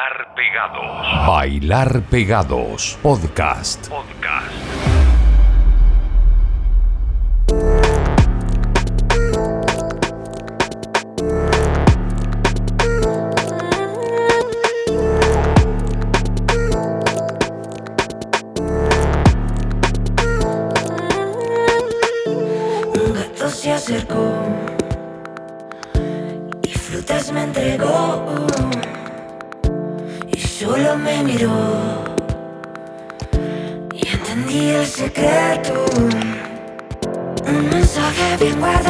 Bailar Pegados. Bailar Pegados. Podcast. Podcast. Miró y entendí el secreto. Un mensaje bien guardado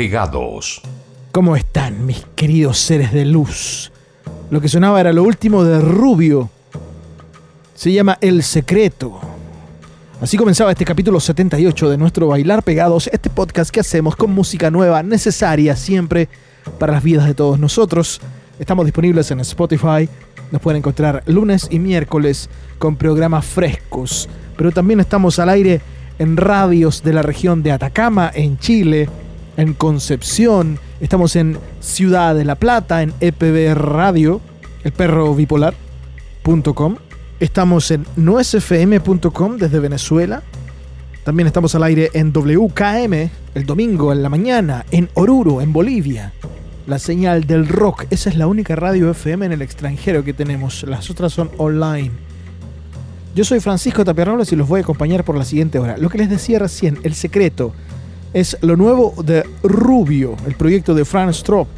Pegados. ¿Cómo están mis queridos seres de luz? Lo que sonaba era lo último de Rubio. Se llama El Secreto. Así comenzaba este capítulo 78 de nuestro Bailar Pegados, este podcast que hacemos con música nueva, necesaria siempre para las vidas de todos nosotros. Estamos disponibles en Spotify, nos pueden encontrar lunes y miércoles con programas frescos, pero también estamos al aire en radios de la región de Atacama, en Chile, en Concepción, estamos en Ciudad de la Plata, en EPB Radio, el perro bipolar.com. Estamos en nuesfm.com desde Venezuela. También estamos al aire en WKM el domingo en la mañana, en Oruro, en Bolivia. La señal del rock, esa es la única radio FM en el extranjero que tenemos. Las otras son online. Yo soy Francisco Tapiarrobles y los voy a acompañar por la siguiente hora. Lo que les decía recién, El Secreto, es lo nuevo de Rubio, el proyecto de Franz Strop.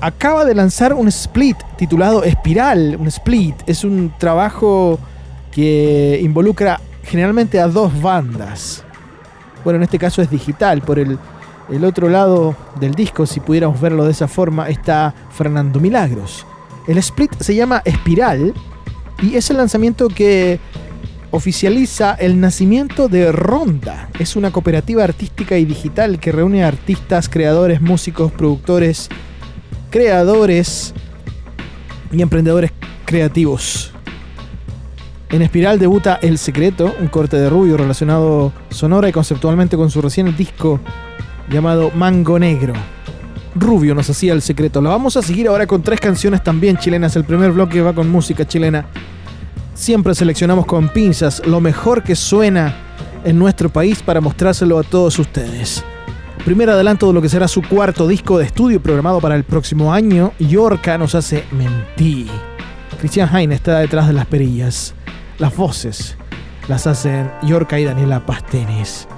Acaba de lanzar un split titulado Espiral. Un split es un trabajo que involucra generalmente a dos bandas. Bueno, en este caso es digital. Por el, el otro lado del disco, si pudiéramos verlo de esa forma, está Fernando Milagros. El split se llama Espiral y es el lanzamiento que oficializa el nacimiento de Ronda. Es una cooperativa artística y digital que reúne a artistas, creadores, músicos, productores, creadores y emprendedores creativos. En Espiral debuta El Secreto, un corte de rubio relacionado sonora y conceptualmente con su recién disco llamado Mango Negro. Rubio nos hacía El Secreto. La vamos a seguir ahora con tres canciones también chilenas. El primer bloque va con música chilena. Siempre seleccionamos con pinzas lo mejor que suena en nuestro país para mostrárselo a todos ustedes. Primer adelanto de lo que será su cuarto disco de estudio programado para el próximo año, Yorka nos hace mentir. Christian Hain está detrás de las perillas. Las voces las hacen Yorka y Daniela Pastenes.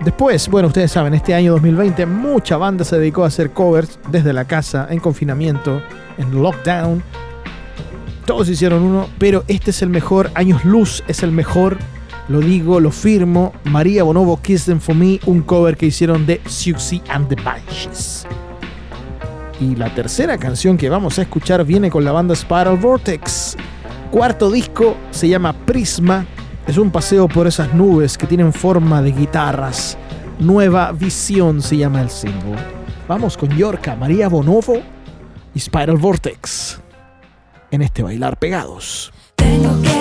Después, bueno, ustedes saben, este año 2020 mucha banda se dedicó a hacer covers desde la casa, en confinamiento, en lockdown. Todos hicieron uno, pero este es el mejor. Años Luz es el mejor. Lo digo, lo firmo. María Bonobo, Kiss Them For Me, un cover que hicieron de Siouxsie and the Banshees. Y la tercera canción que vamos a escuchar viene con la banda Spiral Vortex. Cuarto disco se llama Prisma. Es un paseo por esas nubes que tienen forma de guitarras. Nueva Visión se llama el single. Vamos con Yorka, María Bonovo y Spiral Vortex en este bailar pegados. Tengo que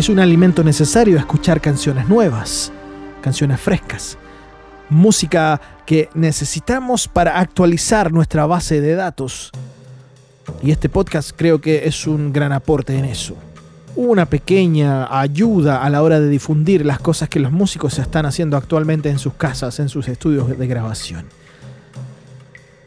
Es un alimento necesario escuchar canciones nuevas, canciones frescas, música que necesitamos para actualizar nuestra base de datos. Y este podcast creo que es un gran aporte en eso. Una pequeña ayuda a la hora de difundir las cosas que los músicos están haciendo actualmente en sus casas, en sus estudios de grabación.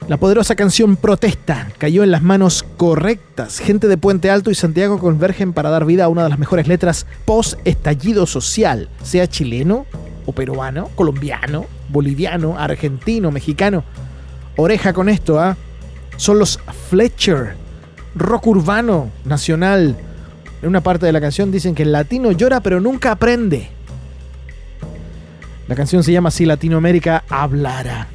La poderosa canción Protesta cayó en las manos correctas. Gente de Puente Alto y Santiago convergen para dar vida a una de las mejores letras post-estallido social, sea chileno o peruano, colombiano, boliviano, argentino, mexicano. Oreja con esto, ¿ah? Son los Fletcher, rock urbano, nacional. En una parte de la canción dicen que el latino llora pero nunca aprende. La canción se llama Si Latinoamérica hablara.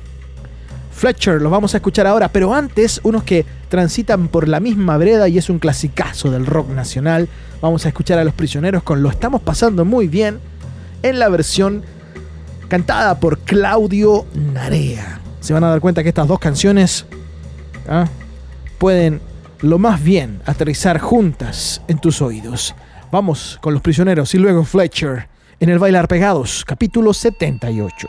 Fletcher, los vamos a escuchar ahora, pero antes, unos que transitan por la misma vereda y es un clasicazo del rock nacional. Vamos a escuchar a Los Prisioneros con Lo estamos pasando muy bien en la versión cantada por Claudio Narea. Se van a dar cuenta que estas dos canciones ¿ah? pueden lo más bien aterrizar juntas en tus oídos. Vamos con Los Prisioneros y luego Fletcher en el Bailar Pegados, capítulo 78.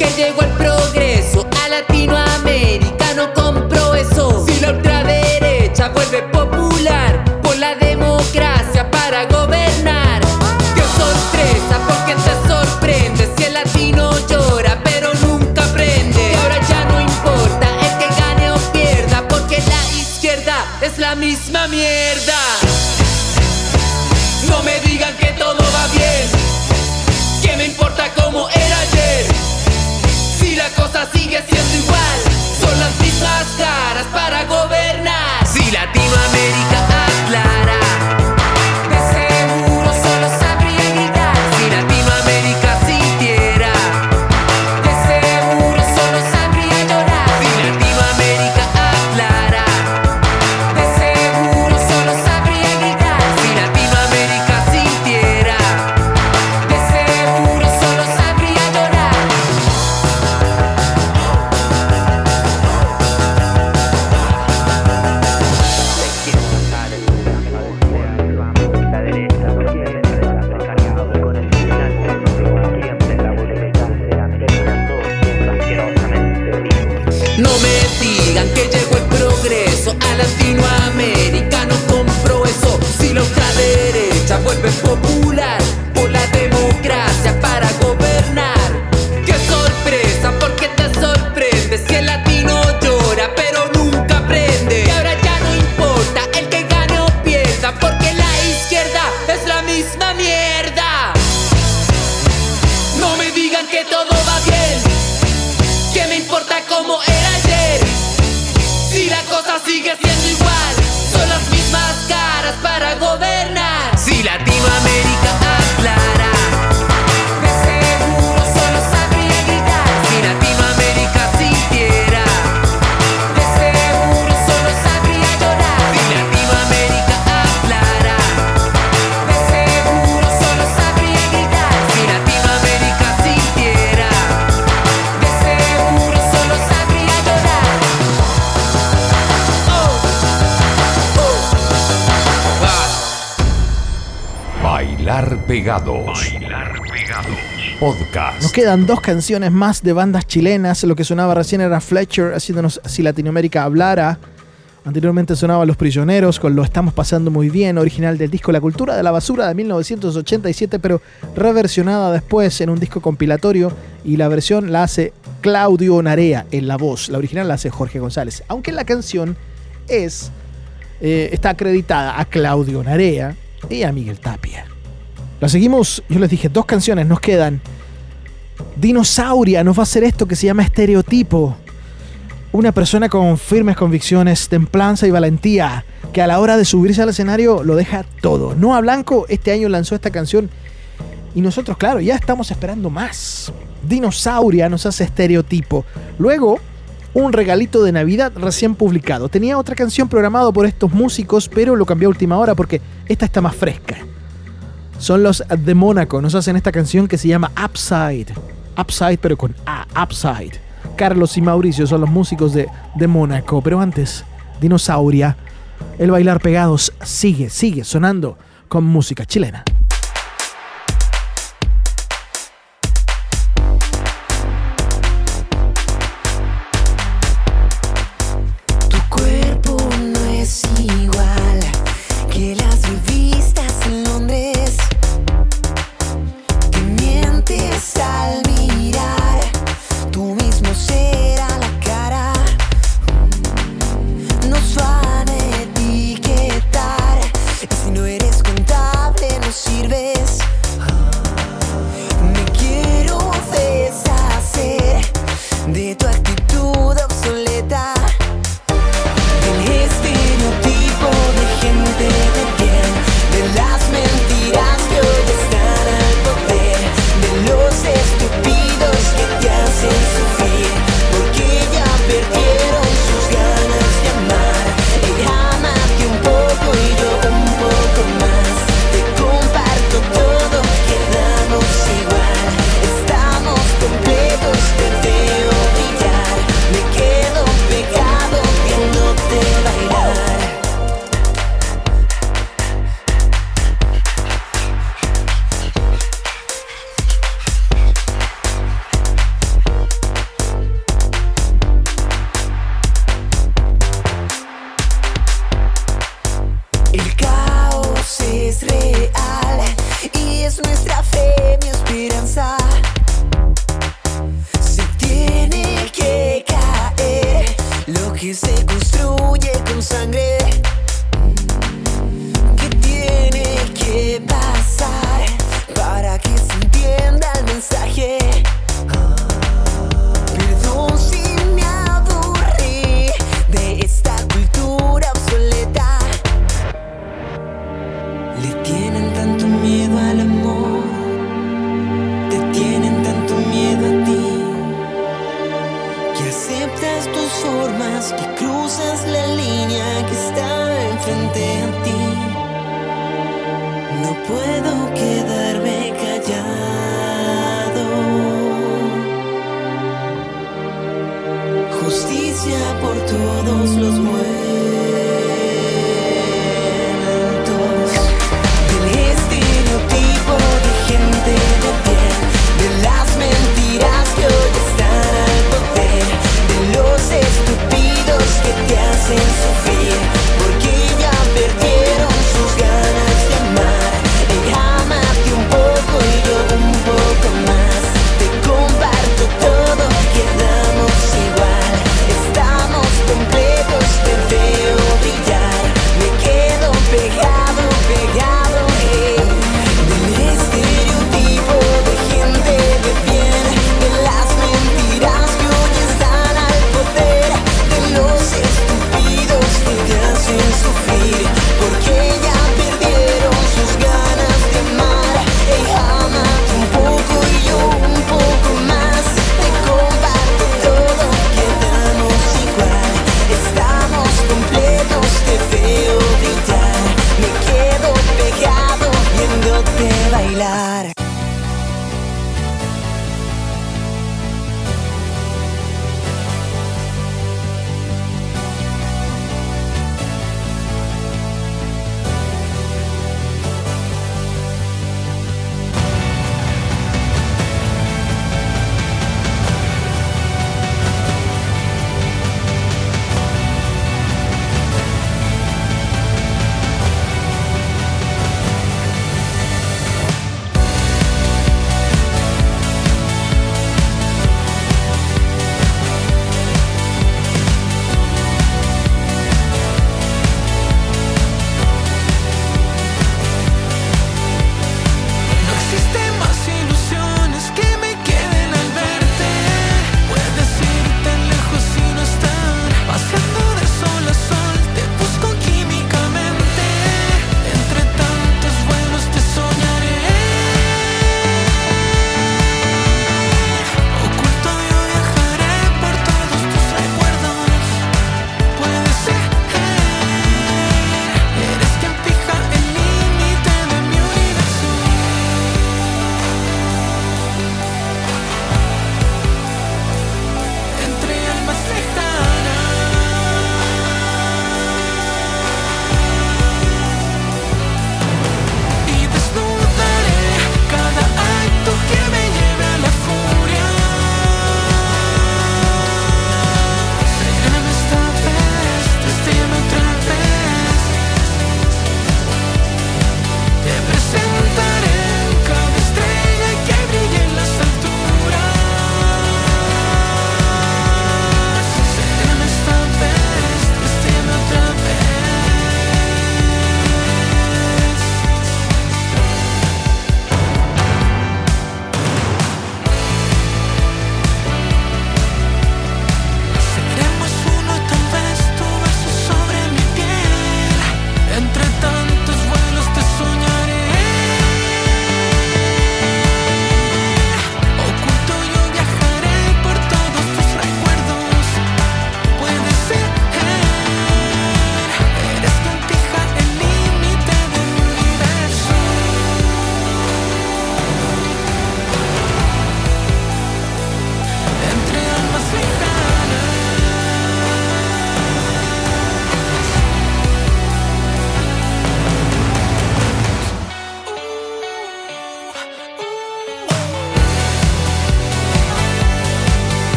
Que llegó el сказка. Para Bailar Pegados. Podcast. Nos quedan dos canciones más de bandas chilenas. Lo que sonaba recién era Fletcher haciéndonos Si Latinoamérica hablara. Anteriormente sonaba Los Prisioneros con Lo Estamos Pasando Muy Bien, original del disco La Cultura de la Basura de 1987, pero reversionada después en un disco compilatorio y la versión la hace Claudio Narea en la voz. La original la hace Jorge González, aunque la canción es eh, está acreditada a Claudio Narea y a Miguel Tapia. La seguimos, yo les dije, dos canciones nos quedan. Dinosauria nos va a hacer esto que se llama estereotipo. Una persona con firmes convicciones, templanza y valentía, que a la hora de subirse al escenario lo deja todo. Noah Blanco este año lanzó esta canción y nosotros, claro, ya estamos esperando más. Dinosauria nos hace estereotipo. Luego, un regalito de Navidad recién publicado. Tenía otra canción programada por estos músicos, pero lo cambié a última hora porque esta está más fresca. Son los de Mónaco. Nos hacen esta canción que se llama Upside. Upside, pero con A. Upside. Carlos y Mauricio son los músicos de, de Mónaco. Pero antes, Dinosauria. El bailar pegados sigue, sigue sonando con música chilena. tanto miedo al amor, te tienen tanto miedo a ti, que aceptas tus formas, que cruzas la línea que está enfrente a ti. No puedo quedarme callado. Justicia por todos los muertos.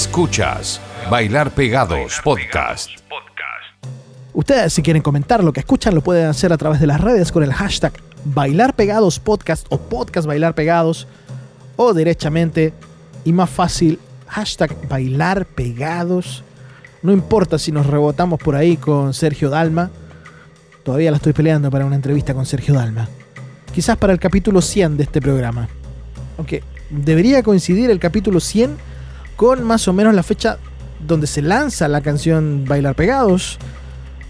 Escuchas Bailar Pegados Podcast. Ustedes si quieren comentar lo que escuchan lo pueden hacer a través de las redes con el hashtag Bailar Pegados Podcast o Podcast Bailar Pegados o derechamente y más fácil hashtag Bailar Pegados. No importa si nos rebotamos por ahí con Sergio Dalma. Todavía la estoy peleando para una entrevista con Sergio Dalma. Quizás para el capítulo 100 de este programa. Aunque debería coincidir el capítulo 100 con más o menos la fecha donde se lanza la canción Bailar Pegados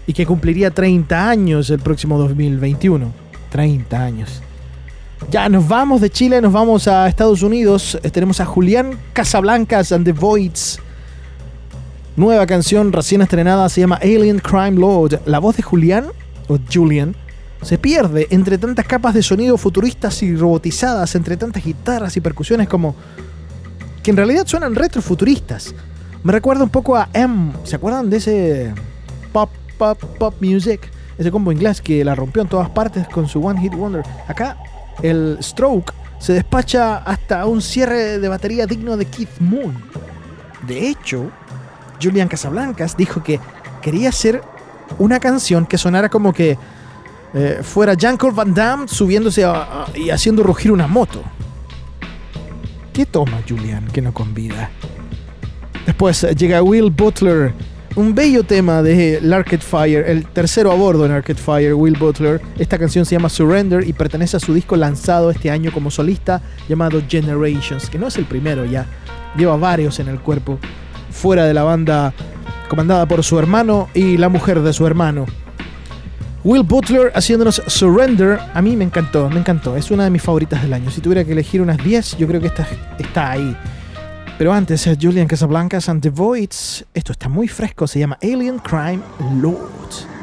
y que cumpliría 30 años el próximo 2021. 30 años. Ya nos vamos de Chile, nos vamos a Estados Unidos. Tenemos a Julián Casablancas and the Voids. Nueva canción recién estrenada se llama Alien Crime Lord. La voz de Julián, o Julian, se pierde entre tantas capas de sonido futuristas y robotizadas, entre tantas guitarras y percusiones como que en realidad suenan retrofuturistas. Me recuerda un poco a M. ¿Se acuerdan de ese pop, pop, pop music? Ese combo inglés que la rompió en todas partes con su One Hit Wonder. Acá el Stroke se despacha hasta un cierre de batería digno de Keith Moon. De hecho, Julian Casablancas dijo que quería hacer una canción que sonara como que eh, fuera Jean-Claude Van Damme subiéndose a- a- y haciendo rugir una moto. ¿Qué toma Julian que no convida? Después eh, llega Will Butler, un bello tema de Arcade Fire, el tercero a bordo en Arcade Fire, Will Butler. Esta canción se llama Surrender y pertenece a su disco lanzado este año como solista llamado Generations, que no es el primero ya, lleva varios en el cuerpo, fuera de la banda comandada por su hermano y la mujer de su hermano. Will Butler haciéndonos Surrender, a mí me encantó, me encantó, es una de mis favoritas del año. Si tuviera que elegir unas 10, yo creo que esta está ahí. Pero antes, eh, Julian Casablancas and the Voids, esto está muy fresco, se llama Alien Crime Lord.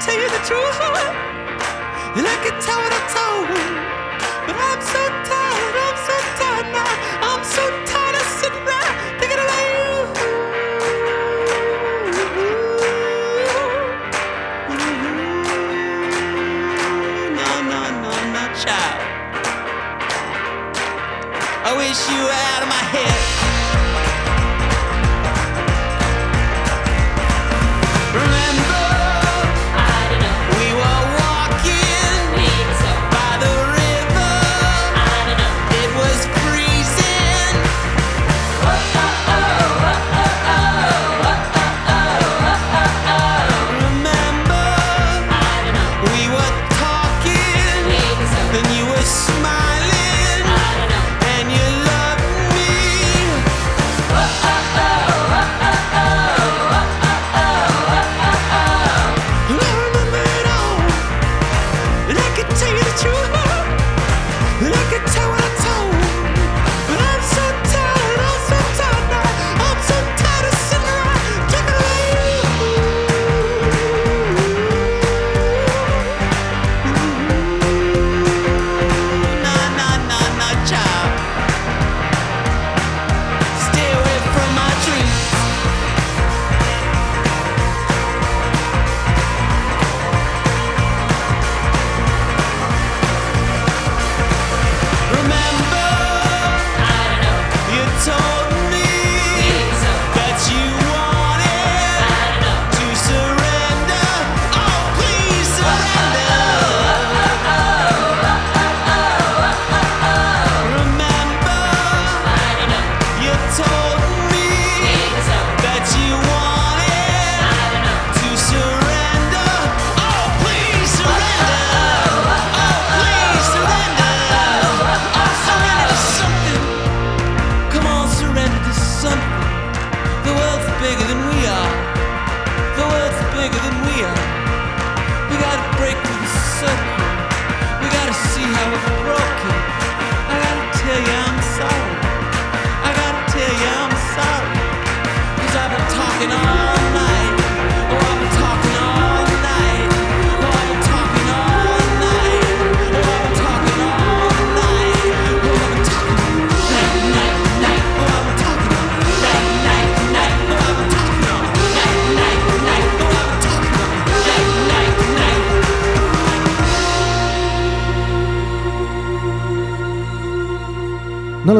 tell you the truth. And I can tell what I told you. But I'm so tired.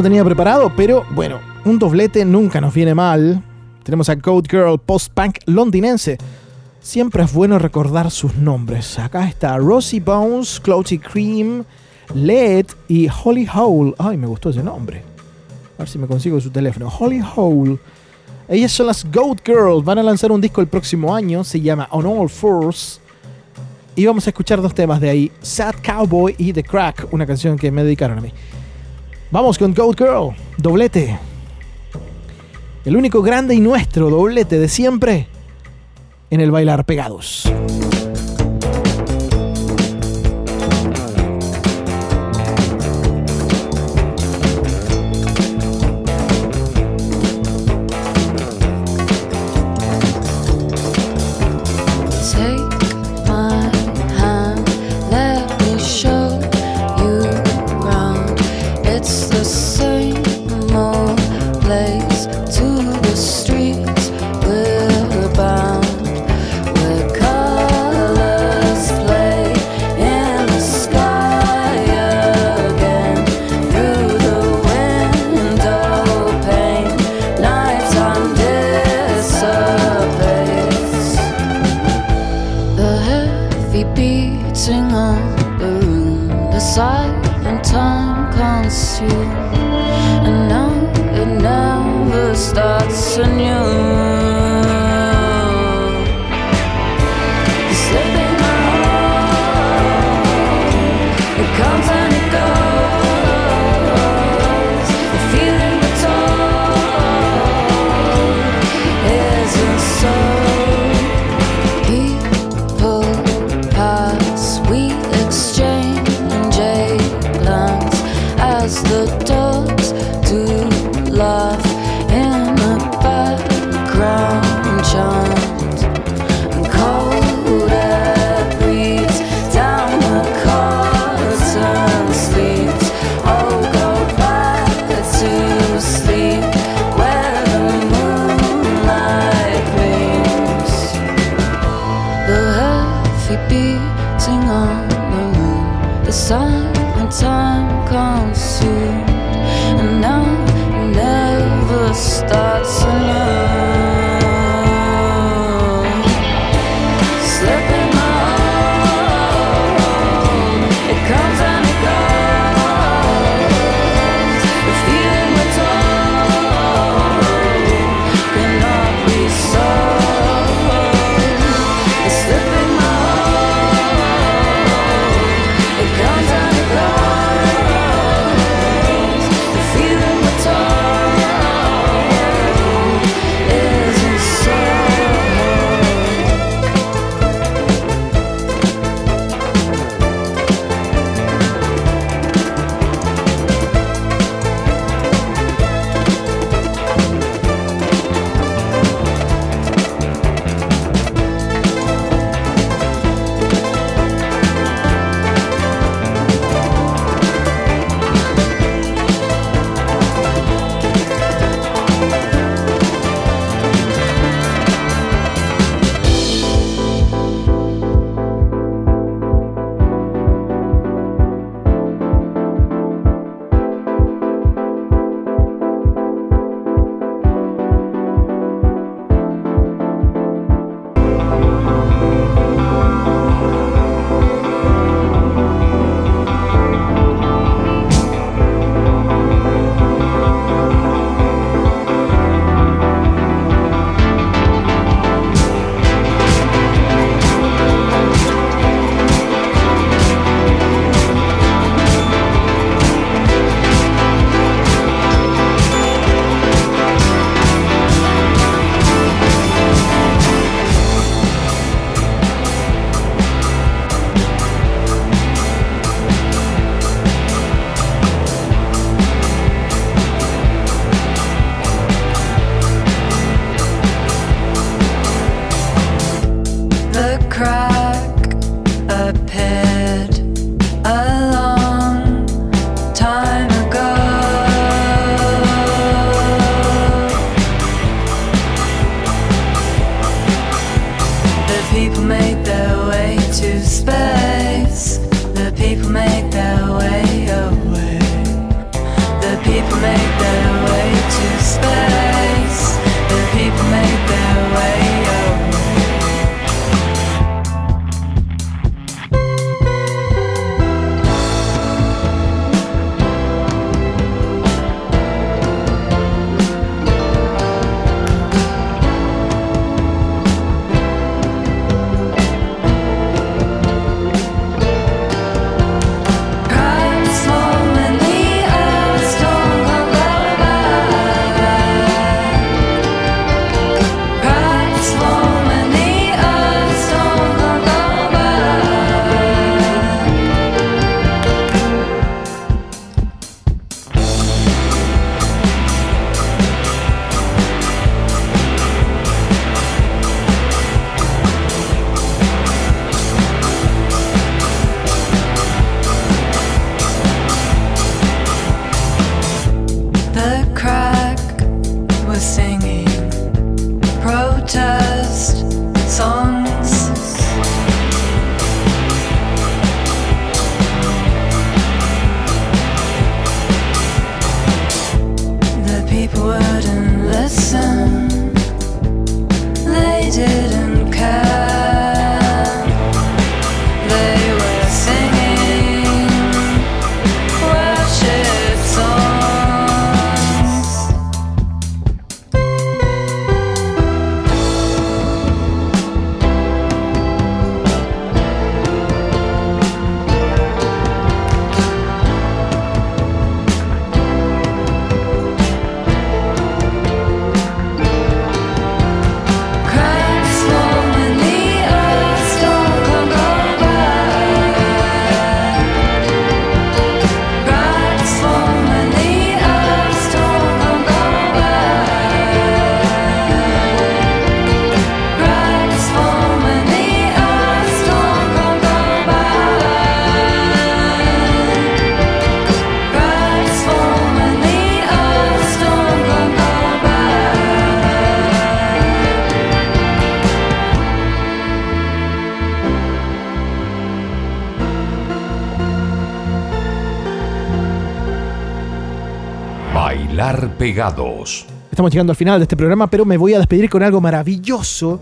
tenía preparado, pero bueno, un doblete nunca nos viene mal. Tenemos a Code Girl post-punk londinense. Siempre es bueno recordar sus nombres. Acá está Rosie Bones, Clouty Cream, Led y Holly Hole. Ay, me gustó ese nombre. A ver si me consigo su teléfono. Holly Hole. Ellas son las Goat Girls. Van a lanzar un disco el próximo año. Se llama On All Fours. Y vamos a escuchar dos temas de ahí. Sad Cowboy y The Crack. Una canción que me dedicaron a mí. Vamos con Goat Girl, doblete. El único grande y nuestro doblete de siempre en el bailar pegados. The Estamos llegando al final de este programa, pero me voy a despedir con algo maravilloso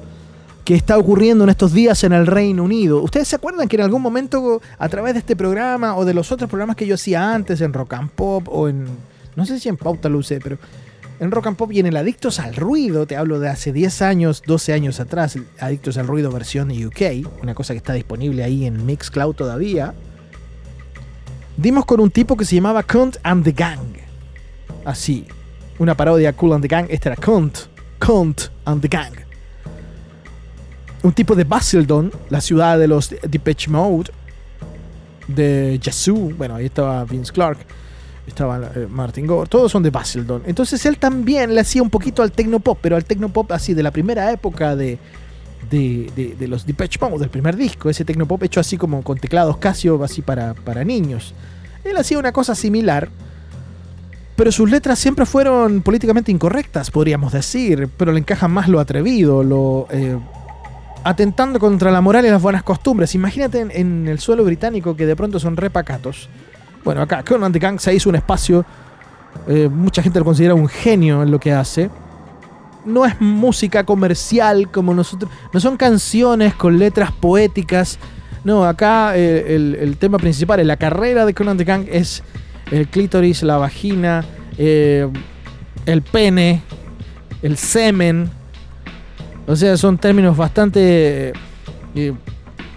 que está ocurriendo en estos días en el Reino Unido. ¿Ustedes se acuerdan que en algún momento, a través de este programa o de los otros programas que yo hacía antes en Rock and Pop o en. No sé si en Pauta lo usé, pero en Rock and Pop y en el Adictos al Ruido, te hablo de hace 10 años, 12 años atrás, Adictos al Ruido versión UK, una cosa que está disponible ahí en Mixcloud todavía. Dimos con un tipo que se llamaba Cunt and the Gang. Así, una parodia Cool and the Gang. Este era Cunt, Cunt and the Gang. Un tipo de Basildon, la ciudad de los Depeche Mode, de Yazoo. Bueno, ahí estaba Vince Clark, estaba eh, Martin Gore, todos son de Basildon. Entonces él también le hacía un poquito al tecnopop, pero al tecnopop así de la primera época de, de, de- de los Depeche Mode, del primer disco, ese tecnopop hecho así como con teclados Casio, así para, para niños. Él hacía una cosa similar, pero sus letras siempre fueron políticamente incorrectas, podríamos decir, pero le encaja más lo atrevido, lo eh, atentando contra la moral y las buenas costumbres. Imagínate en, el suelo británico que de pronto son repacatos. Bueno, acá Conan the Gang se hizo un espacio, eh, mucha gente lo considera un genio en lo que hace. No es música comercial como nosotros, no son canciones con letras poéticas. No, acá eh, el, tema principal la carrera de Conan the Gang es el clítoris, la vagina, eh, el pene, el semen. O sea, son términos bastante eh,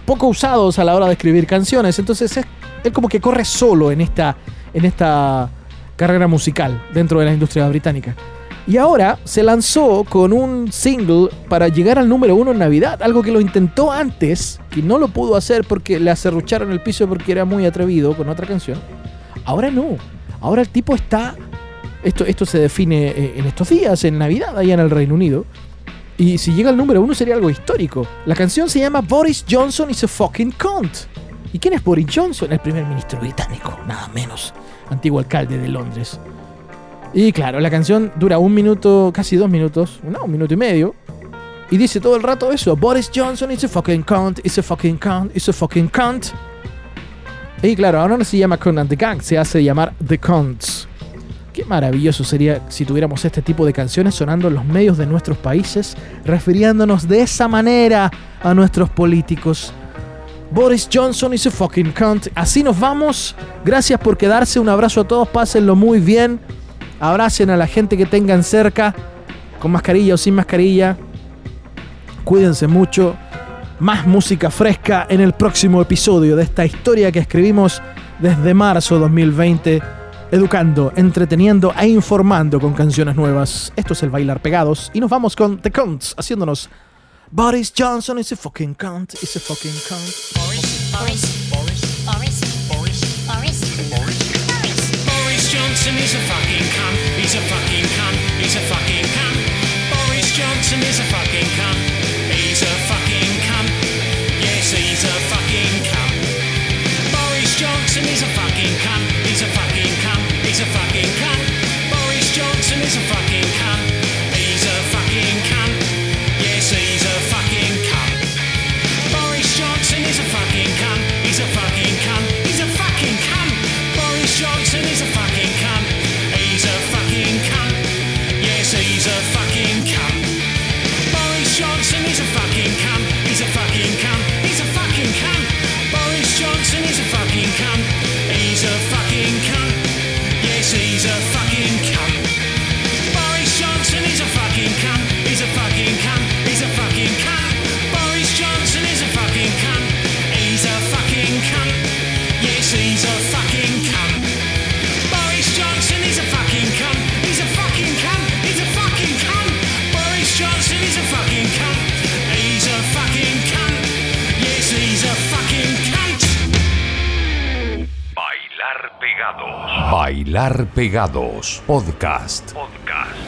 poco usados a la hora de escribir canciones. Entonces es, él como que corre solo en esta, en esta carrera musical dentro de la industria británica. Y ahora se lanzó con un single para llegar al número uno en Navidad, algo que lo intentó antes, que no lo pudo hacer porque le acerrucharon el piso porque era muy atrevido con otra canción. Ahora no, ahora el tipo está... Esto, esto se define eh, en estos días, en Navidad, allá en el Reino Unido. Y si llega al número uno sería algo histórico. La canción se llama Boris Johnson is a fucking cunt. ¿Y quién es Boris Johnson? El primer ministro británico, nada menos. Antiguo alcalde de Londres. Y claro, la canción dura un minuto, casi dos minutos, no, un minuto y medio. Y dice todo el rato eso, Boris Johnson is a fucking cunt, is a fucking cunt, is a fucking cunt. Y claro, ahora no se llama Conan the Gang, se hace llamar The Cunts. Qué maravilloso sería si tuviéramos este tipo de canciones sonando en los medios de nuestros países, refiriéndonos de esa manera a nuestros políticos. Boris Johnson is a fucking cunt. Así nos vamos. Gracias por quedarse. Un abrazo a todos. Pásenlo muy bien. Abracen a la gente que tengan cerca, con mascarilla o sin mascarilla. Cuídense mucho. Más música fresca en el próximo episodio de esta historia que escribimos desde marzo 2020. Educando, entreteniendo e informando con canciones nuevas. Esto es el Bailar Pegados. Y nos vamos con The Cunts haciéndonos. Boris Johnson is a fucking cunt. Is a fucking cunt. Boris Johnson is a fucking cunt. He's a fucking Bailar Pegados. Podcast. Podcast.